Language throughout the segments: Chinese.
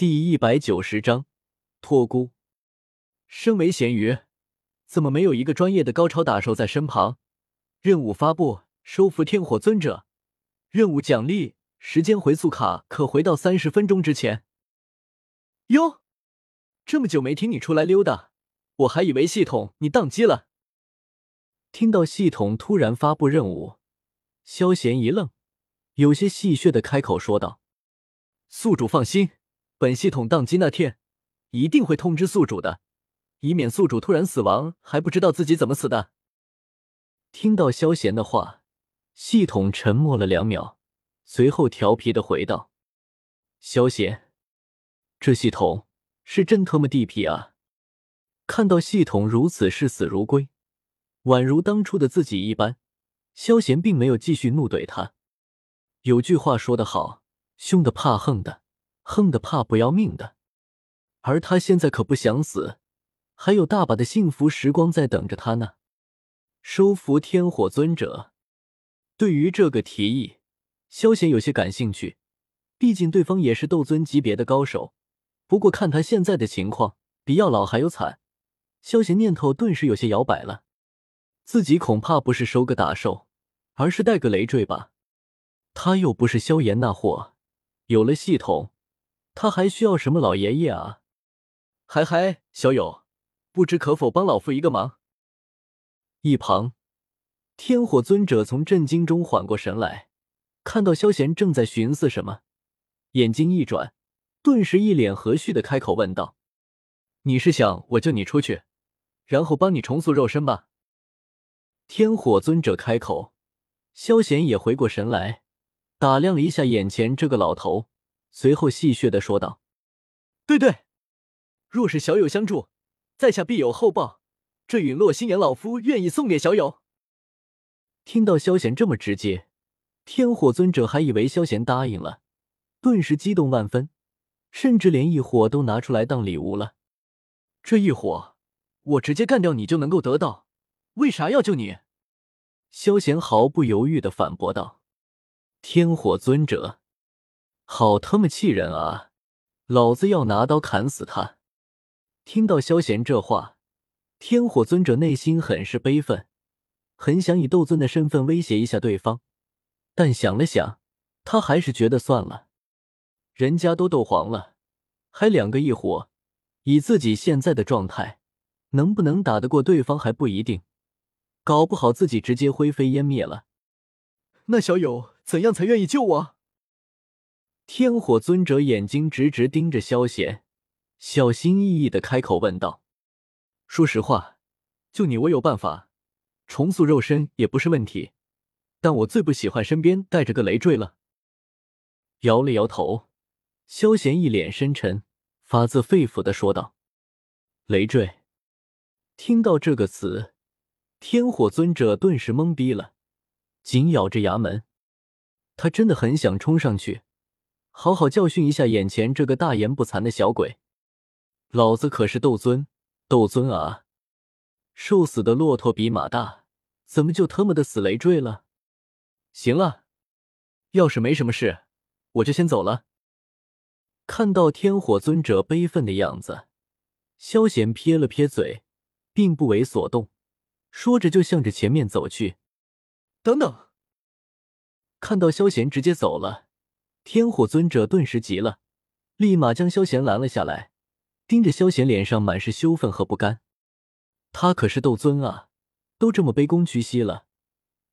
第一百九十章托孤。身为咸鱼，怎么没有一个专业的高超打手在身旁？任务发布：收服天火尊者。任务奖励：时间回溯卡，可回到三十分钟之前。哟，这么久没听你出来溜达，我还以为系统你宕机了。听到系统突然发布任务，萧贤一愣，有些戏谑的开口说道：“宿主放心。”本系统宕机那天，一定会通知宿主的，以免宿主突然死亡还不知道自己怎么死的。听到萧贤的话，系统沉默了两秒，随后调皮的回道：“萧贤，这系统是真他妈地痞啊！”看到系统如此视死如归，宛如当初的自己一般，萧贤并没有继续怒怼他。有句话说得好，凶的怕横的。横的怕不要命的，而他现在可不想死，还有大把的幸福时光在等着他呢。收服天火尊者，对于这个提议，萧贤有些感兴趣。毕竟对方也是斗尊级别的高手，不过看他现在的情况，比药老还有惨。萧贤念头顿时有些摇摆了，自己恐怕不是收个打手，而是带个累赘吧。他又不是萧炎那货，有了系统。他还需要什么老爷爷啊？嗨嗨，小友，不知可否帮老夫一个忙？一旁，天火尊者从震惊中缓过神来，看到萧贤正在寻思什么，眼睛一转，顿时一脸和煦的开口问道：“你是想我救你出去，然后帮你重塑肉身吧？”天火尊者开口，萧贤也回过神来，打量了一下眼前这个老头。随后戏谑的说道：“对对，若是小友相助，在下必有厚报。这陨落心炎，老夫愿意送给小友。”听到萧贤这么直接，天火尊者还以为萧贤答应了，顿时激动万分，甚至连一火都拿出来当礼物了。这一火，我直接干掉你就能够得到，为啥要救你？萧贤毫不犹豫的反驳道：“天火尊者。”好他妈气人啊！老子要拿刀砍死他！听到萧贤这话，天火尊者内心很是悲愤，很想以斗尊的身份威胁一下对方，但想了想，他还是觉得算了。人家都斗皇了，还两个异火，以自己现在的状态，能不能打得过对方还不一定，搞不好自己直接灰飞烟灭了。那小友怎样才愿意救我？天火尊者眼睛直直盯着萧贤，小心翼翼的开口问道：“说实话，就你我有办法，重塑肉身也不是问题，但我最不喜欢身边带着个累赘了。”摇了摇头，萧贤一脸深沉，发自肺腑的说道：“累赘。”听到这个词，天火尊者顿时懵逼了，紧咬着牙门，他真的很想冲上去。好好教训一下眼前这个大言不惭的小鬼！老子可是斗尊，斗尊啊！瘦死的骆驼比马大，怎么就他妈的死累赘了？行了，要是没什么事，我就先走了。看到天火尊者悲愤的样子，萧贤撇了撇嘴，并不为所动，说着就向着前面走去。等等！看到萧贤直接走了。天火尊者顿时急了，立马将萧贤拦了下来，盯着萧贤，脸上满是羞愤和不甘。他可是斗尊啊，都这么卑躬屈膝了，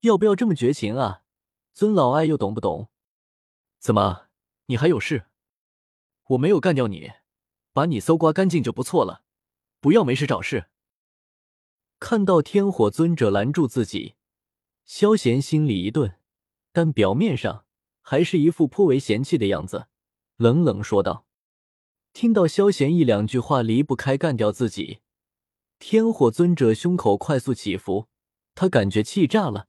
要不要这么绝情啊？尊老爱幼懂不懂？怎么，你还有事？我没有干掉你，把你搜刮干净就不错了，不要没事找事。看到天火尊者拦住自己，萧贤心里一顿，但表面上。还是一副颇为嫌弃的样子，冷冷说道：“听到萧贤一两句话离不开干掉自己，天火尊者胸口快速起伏，他感觉气炸了，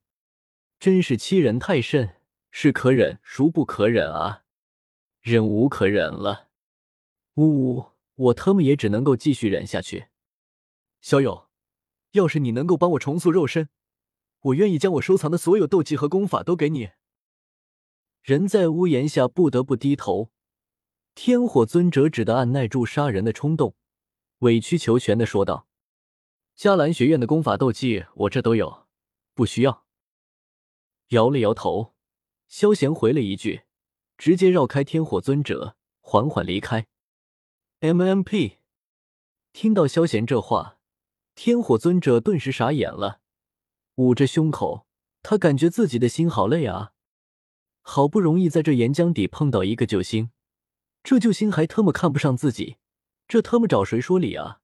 真是欺人太甚，是可忍孰不可忍啊！忍无可忍了，呜呜，我他妈也只能够继续忍下去。小友，要是你能够帮我重塑肉身，我愿意将我收藏的所有斗技和功法都给你。”人在屋檐下，不得不低头。天火尊者只得按耐住杀人的冲动，委曲求全的说道：“迦兰学院的功法斗技我这都有，不需要。”摇了摇头，萧贤回了一句，直接绕开天火尊者，缓缓离开。M M P，听到萧贤这话，天火尊者顿时傻眼了，捂着胸口，他感觉自己的心好累啊！好不容易在这岩浆底碰到一个救星。这救星还特么看不上自己，这特么找谁说理啊？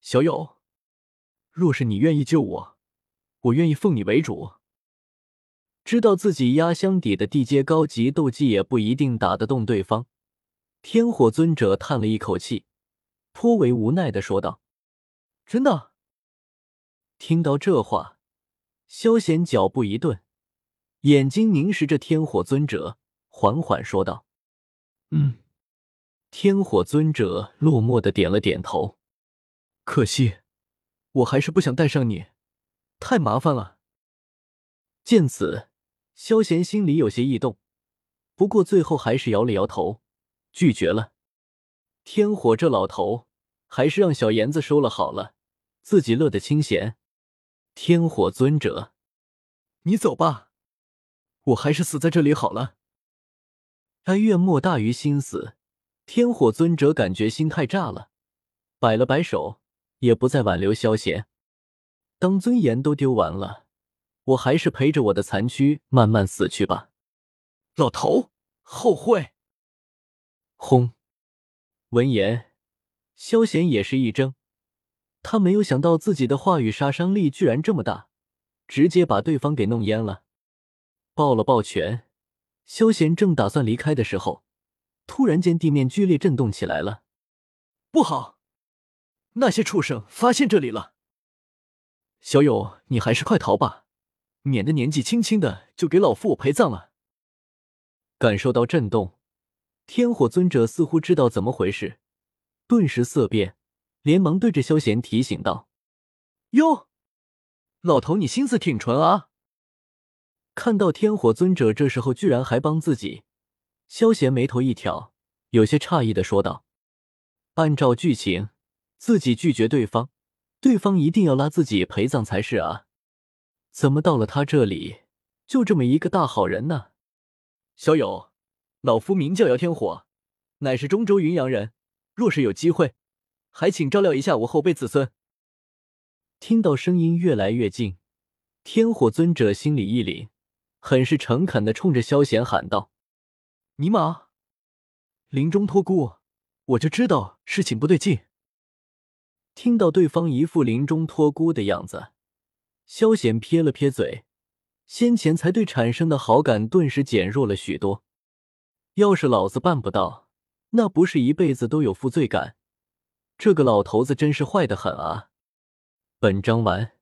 小友，若是你愿意救我，我愿意奉你为主。知道自己压箱底的地阶高级斗技也不一定打得动对方，天火尊者叹了一口气，颇为无奈的说道：“真的。”听到这话，萧贤脚步一顿，眼睛凝视着天火尊者，缓缓说道：“嗯。”天火尊者落寞的点了点头，可惜，我还是不想带上你，太麻烦了。见此，萧贤心里有些异动，不过最后还是摇了摇头，拒绝了。天火这老头，还是让小妍子收了好了，自己乐得清闲。天火尊者，你走吧，我还是死在这里好了。哀怨莫大于心死。天火尊者感觉心太炸了，摆了摆手，也不再挽留萧贤。当尊严都丢完了，我还是陪着我的残躯慢慢死去吧。老头，后会！轰！闻言，萧贤也是一怔，他没有想到自己的话语杀伤力居然这么大，直接把对方给弄淹了。抱了抱拳，萧贤正打算离开的时候。突然间，地面剧烈震动起来了。不好，那些畜生发现这里了。小友，你还是快逃吧，免得年纪轻轻的就给老夫我陪葬了。感受到震动，天火尊者似乎知道怎么回事，顿时色变，连忙对着萧贤提醒道：“哟，老头，你心思挺纯啊。”看到天火尊者这时候居然还帮自己。萧贤眉头一挑，有些诧异的说道：“按照剧情，自己拒绝对方，对方一定要拉自己陪葬才是啊！怎么到了他这里，就这么一个大好人呢？”小友，老夫名叫姚天火，乃是中州云阳人。若是有机会，还请照料一下我后辈子孙。听到声音越来越近，天火尊者心里一凛，很是诚恳的冲着萧贤喊道。尼玛！临终托孤，我就知道事情不对劲。听到对方一副临终托孤的样子，萧显撇了撇嘴，先前才对产生的好感顿时减弱了许多。要是老子办不到，那不是一辈子都有负罪感？这个老头子真是坏的很啊！本章完。